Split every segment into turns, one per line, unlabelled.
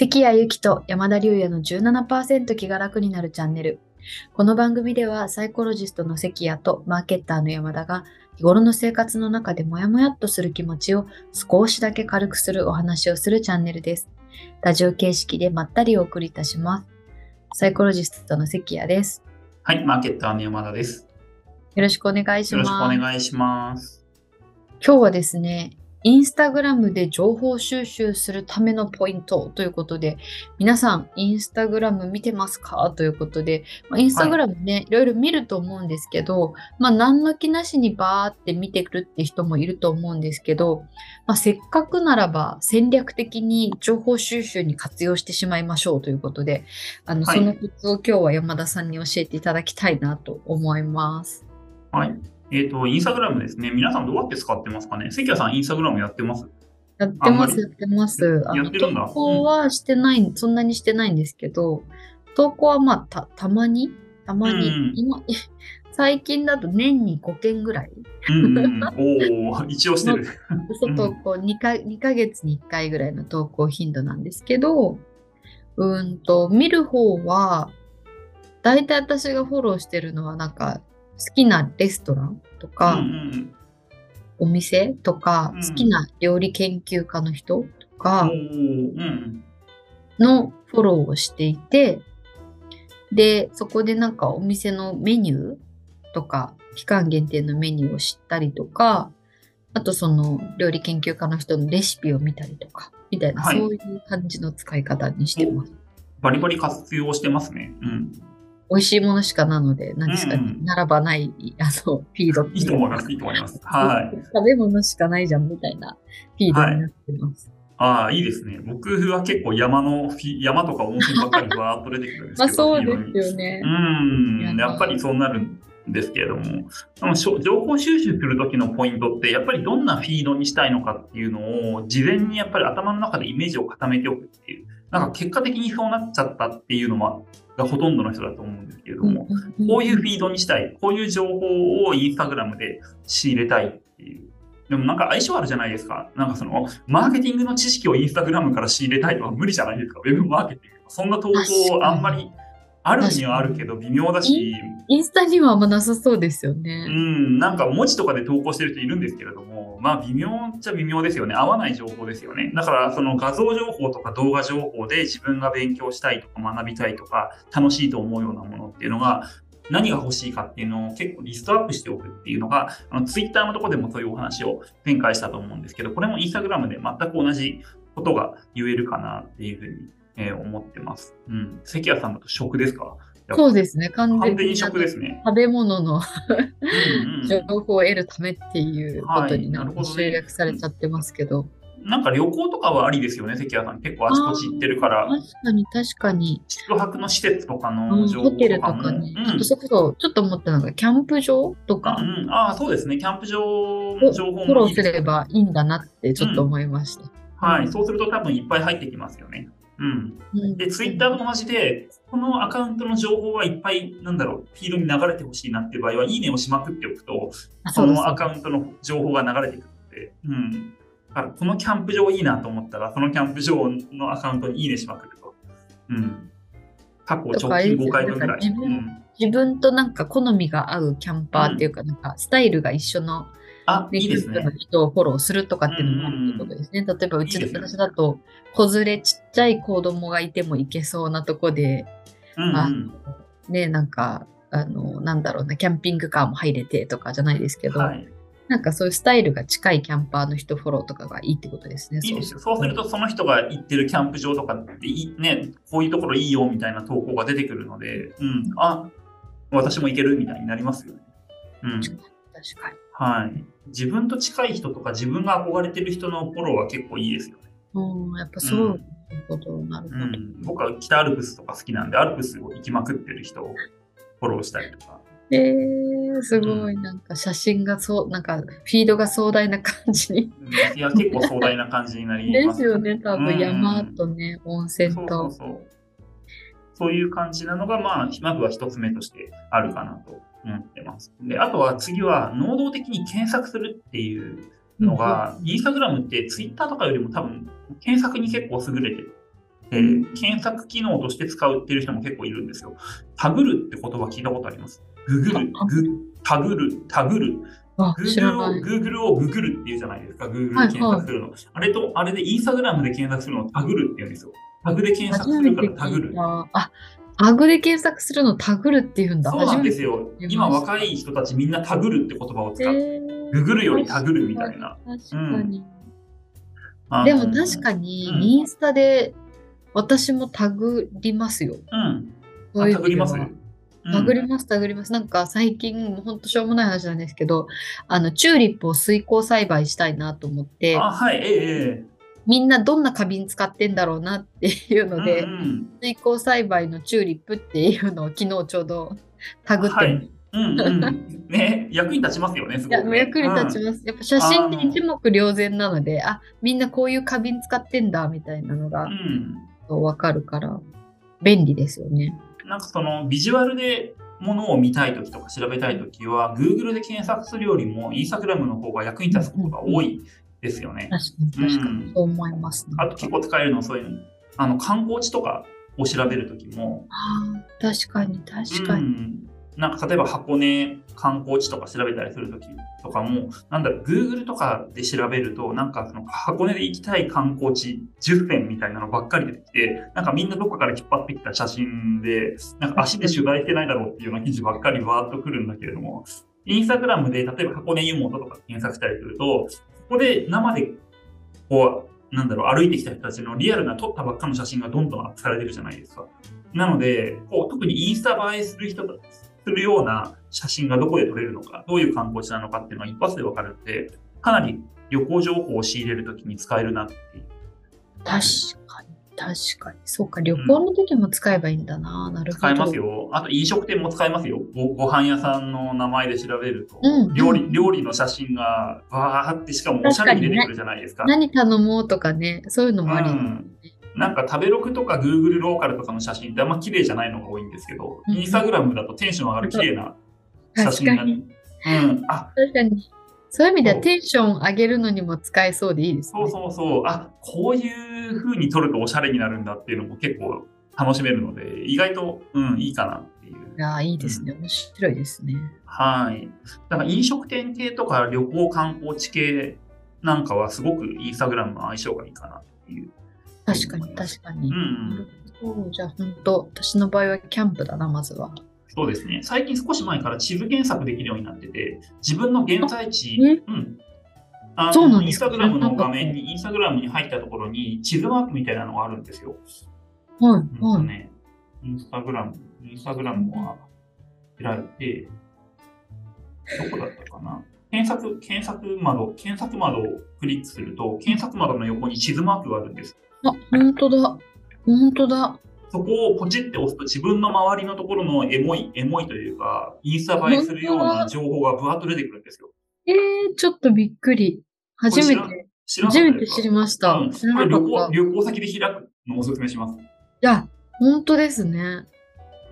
関谷由紀と山田龍也の17%気が楽になるチャンネル。この番組ではサイコロジストの関谷とマーケッターの山田が日頃の生活の中でモヤモヤっとする気持ちを少しだけ軽くするお話をするチャンネルです。ラジオ形式でまったりお送りいたします。サイコロジストの関谷です。
はい、マーケッターの山田です。
よろしくお願いし
よろしくお
ます。
願いします。
今日はですね、インスタグラムで情報収集するためのポイントということで、皆さん、インスタグラム見てますか？ということで、まあインスタグラムね、い、ろいろ見ると思うんですけど、まあ、何の気なしにバーって見てくるって人もいると思うんですけど、まあ、せっかくならば戦略的に情報収集に活用してしまいましょうということで、あの、
はい
そのコツを今日は山田さんに教えていただきたいなと思います。
はい。えっ、と、インスタグラムですね。皆さんどうやって使ってますかね？関谷さん、インスタグラムやってます？
やって
ま
す、やってます。
やってるんだ。
投稿はしてない、そんなにしてないんですけど、投稿はまあ、た、たまに？たまに、
うん
今、最近だと年に5件ぐらい、
うんうんうん。おお、一応してる。
嘘投稿2か、2ヶ月に1回ぐらいの投稿頻度なんですけど、うーんと、見る方は、大体私がフォローしてるのは、なんか、好きなレストランと
うん
か、
うん
お店とか、
うん
好きな料理研究家の人と
うん。
か、のフォローをしていて、で、そこでなんかお店のメニューとか、期間限定のメニューを知ったりとか、あとその料理研究家の人のレシピを見たりとか、みたいな、
はい
そういう感じの使い方にしてます。
バリバリ活用してますね。うん。
美味しいものしかなので、何ですかね、
うん
並ばない、あの、フィード
いいと思います。いいと思います。はい。
食べ物しかないじゃんみたいなフィードになってます。
ああ、いいですね。僕は結構山の山とか温泉ばっかりバーっと出てくるんですけど。
まあそうですよね。
うん、やっぱりそうなるんですけれども、情報収集するときのポイントって、やっぱりどんなフィードにしたいのかっていうのを、事前にやっぱり頭の中でイメージを固めておくっていう、なんか結果的にそうなっちゃったっていうのは、がほとんどの人だと思うんですけれども、こういうフィードにしたい、こういう情報をインスタグラムで仕入れたいっていう。でもなんか相性あるじゃないですか。なんかその、マーケティングの知識をインスタグラムから仕入れたいのは無理じゃないですか。ウェブマーケティング。そんな投稿あんまりあるにはあるけど微妙だし、
インスタにはあんまなさそうですよね。
うん、なんか文字とかで投稿してる人いるんですけれども、まあ微妙っちゃ微妙ですよね。合わない情報ですよね。だからその画像情報とか動画情報で自分が勉強したいとか学びたいとか楽しいと思うようなものっていうのが何が欲しいかっていうのを結構リストアップしておくっていうのが、あのツイッターのところでもそういうお話を展開したと思うんですけど、これもインスタグラムで全く同じことが言えるかなっていうふうに、えー思ってます。うん。関谷さんだと食ですか？
そうですね、完全
に
に
食ですね。
食べ物の情報を得るためっていうことにな
るほどね
集約されちゃってますけど。
なんか旅行とかはありですよね、関谷さん。結構あちこち行ってるから、
確かに確かに。
宿泊の施設とか
う
の
ん
情報
ホテルと
とかも。
かね。
うん
あとそこそ、ちょっと思ったのが、キャンプ場とか
うんうん、ああ、そうですね。キャンプ場
を
の情報
フォローす
もいいです
ればいいんだなってちょっと思いました。
はい。そうすると多分いっぱい入ってきますよね。うん。
うん
で、ツイッターと同じで、このアカウントの情報はいっぱい、なんだろう、フィードに流れてほしいなっていう場合は、いいねをしまくっておくと、そのアカウントの情報が流れてくるので、うん。だから、このキャンプ場いいなと思ったら、そのキャンプ場のアカウントにいいねしまくると。うん。過去直近5回分ぐらい。
自分
うん
自分となんか好みが合うキャンパーっていうか、なんかスタイルが一緒の
あ、
ネ
いいですね
の。人をフォローするとかっていうのもあるってことですね。例えばうちで
いいですね
私だと子連れちっちゃい子供がいても行けそうなとこで、
うん
あ
うん。
ね、なんか、あの、なんだろうな、キャンピングカーも入れてとかじゃないですけど、
はい。
なんかそういうスタイルが近いキャンパーの人フォローとかがいいってことですね。
いいですよ。そうすると、その人が行ってるキャンプ場とかっていい、ね、こういうところいいよみたいな投稿が出てくるので、うん、あ、私も行けるみたいになりますよね。うん。
確かに。
はい。自分と近い人とか自分が憧れてる人のフォローは結構いいですよね。
うん、やっぱそういうことになるほど。
うん。僕は北アルプスとか好きなんで、アルプスを行きまくってる人をフォローしたりとか。
えー、すごい、なんか写真がそう、なんかフィードが壮大な感じに。
いや、結構壮大な感じになり
で
ます
よね、多分
うん
山とね、温泉
そうそ
と
う。そう。そういう感じなのが、まあ、まずは一つ目としてあるかなと思ってます。で、あとは次は、能動的に検索するっていうのが、インスタグラムってツイッターとかよりも多分、検索に結構優れてる。えー、検索機能として使うっていう人も結構いるんですよ。タグるって言葉聞いたことあります？ググる、グタグる、タグる。Google を、Google をググるっていうじゃないですか。Google で検索するの。はいはい、あれと、あれでインスタグラムで検索するのをタグるって言うんですよ。タグで検索するからタグる。
あ、タグで検索するのタグるって言うんだ。
そうなんですよ。今若い人たちみんなタグるって言葉を使う。えー、ググるよりタグるみたいな。
確かに。うん、でも確かに、インスタで私もタグりますよ。
うん。そういうタグります
タグります、タグります。なんか最近、ほんとしょうもない話なんですけど、あの、チューリップを水耕栽培したいなと思って、
あ、はい、ええ
みんなどんな花瓶使ってんだろうなっていうので、うんうん、水耕栽培のチューリップっていうのを昨日ちょうどタグって、はい、
うんうん、ね、役に立ちますよね、すごく、ね、
役に立ちます。うん、やっぱ写真って一目瞭然なので、あみんなこういう花瓶使ってんだみたいなのが、うん、分かるから、便利ですよね。
なんかそのビジュアルでものを見たいときとか調べたいときは、Google で検索するよりも、Instagram の方が役に立つことが多いですよね。
確かに、確かに、そう思います、
ね、あと結構使えるのはそういうの、あの観光地とかを調べるときも。
あ確かに、確かに。うん
なんか例えば箱根観光地とか調べたりするときとかも、なんだろう、Google とかで調べると、なんかその箱根で行きたい観光地10選みたいなのばっかり出てきて、なんかみんなどっかから引っ張ってきた写真で、なんか足で取材してないだろうっていうような記事ばっかりわーっとくるんだけれども、インスタグラムで例えば箱根湯本とか検索したりすると、ここで生でこう、なんだろう、歩いてきた人たちのリアルな撮ったばっかの写真がどんどんアップされてるじゃないですか。なので、こう特にインスタ映えする人するような写真がどこで撮れるのか、どういう観光地なのかっていうのは一発でわかるので、かなり旅行情報を仕入れるときに使えるなっていう。
確かに。確かに。そうか、旅行の時も使えばいいんだな。うん、なるほど。
使えますよ。あと飲食店も使えますよ。ごご飯屋さんの名前で調べると、うん、料理、料理の写真がわーってしかもおしゃれに出てくるじゃないですか。か
何頼もうとかね、そういうのもあり、うん
なんか食べログとか Google ローカルとかの写真ってあんま綺麗じゃないのが多いんですけど、インスタグラムだとテンション上がる綺麗な写真が、ね、
うん、あ確かに。そういう意味ではテンション上げるのにも使えそうでいいです
ね。そうそうそう。あ、こういう風に撮るとおしゃれになるんだっていうのも結構楽しめるので、意外と、うん、いいかなっていう。
いや、いいですね。面白いですね。
はい。だから飲食店系とか旅行観光地系なんかはすごくインスタグラムの相性がいいかなっていう。
確かに、確かに。うん、うん。じゃあ本当、私の場合はキャンプだな、まずは。
そうですね。最近少し前から地図検索できるようになってて、自分の現在地、うん。あのインスタグラムの画面に、インスタグラムに入ったところに地図マークみたいなのがあるんですよ。
はい、はい。
ね、インスタグラム、インスタグラムは開いて、どこだったかな？検索、検索窓、検索窓をクリックすると、検索窓の横に地図マークがあるんです。
あ、本当だ。本当だ。
そこをポチって押すと自分の周りのところのエモい、エモいというか、インスタ映えするような情報がぶわっと出てくるんですよ。
えー、ちょっとびっくり。初めて、初めて知りました。うん、
旅行旅行先で開くのをおすすめします。い
や、本当ですね。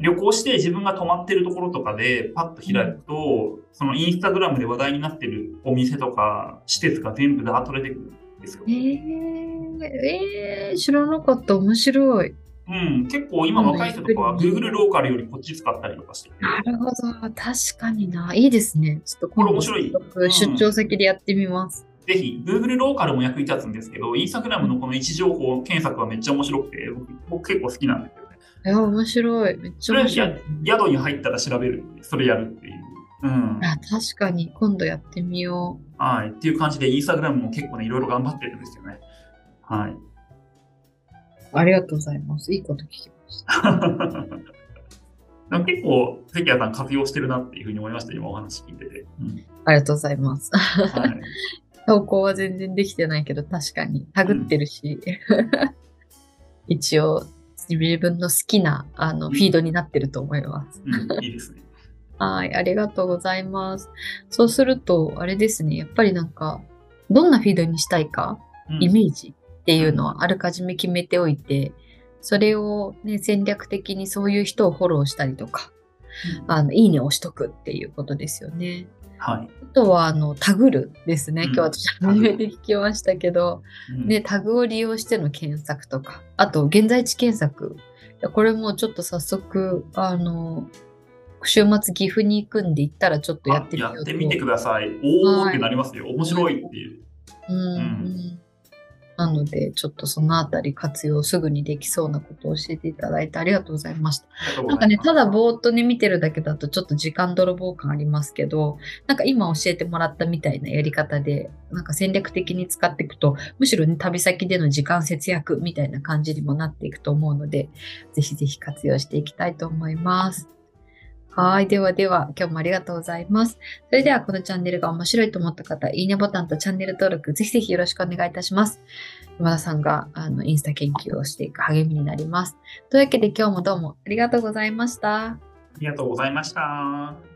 旅行して自分が泊まってるところとかでパッと開くと、うん、そのインスタグラムで話題になってるお店とか施設が全部ダーッと出てくるんですよ。え
ー、えー、知らなかった。面白い。
うん、結構今若い人とかは Google ローカルよりこっち使ったりとかして
なるほど。確かにな。いいですね。ちょっと
これ面白い。
出張先でやってみます。
ぜひ、Google ローカルも役に立つんですけど、Instagram のこの位置情報検索はめっちゃ面白くて、僕結構好きなんですよね。
いや、面白い。めっちゃ面白い。
宿に入ったら調べるそれやるっていう。うん、
あ確かに、今度やってみよ
う。はい。っていう感じで、Instagram も結構ね、いろいろ頑張ってるんですよね。はい。
ありがとうございます。いいこと聞きました。
結構、関谷さん活用してるなっていうふうに思いました、今お話聞いてて。
うん、ありがとうございます。はい、投稿は全然できてないけど、確かに、タグってるし、うん、一応、自分の好きなあの、フィードになってると思います。
うん、いいですね。
はい、ありがとうございます。そうすると、あれですね、やっぱりなんか、どんなフィードにしたいか、イメージ？っていうのはあらかじめ決めておいて、それを、ね、戦略的にそういう人をフォローしたりとか、あのいいねを押しとくっていうことですよね。
はい。
あとはあのタグるですね。
うん
今日私初めて聞きましたけど、
うん
ね、タグを利用しての検索とか、あと現在地検索。これもちょっと早速、あの、週末岐阜に行くんで行ったらちょっとやってみよう
やってみてください。おー
はい
ってなりますよ。面白いっていう。
うん
ん
うんなので、ちょっとそのあたり活用すぐにできそうなことを教えていただいてありがとうございました。なんかね、ただぼーっとね、見てるだけだとちょっと時間泥棒感ありますけど、なんか今教えてもらったみたいなやり方で、なんか戦略的に使っていくと、むしろね、旅先での時間節約みたいな感じにもなっていくと思うので、ぜひぜひ活用していきたいと思います。はい。ではでは、今日もありがとうございます。それでは、このチャンネルが面白いと思った方、いいねボタンとチャンネル登録、ぜひぜひよろしくお願いいたします。山田さんがあのインスタ研究をしていく励みになります。というわけで今日もどうもありがとうございました。
ありがとうございました。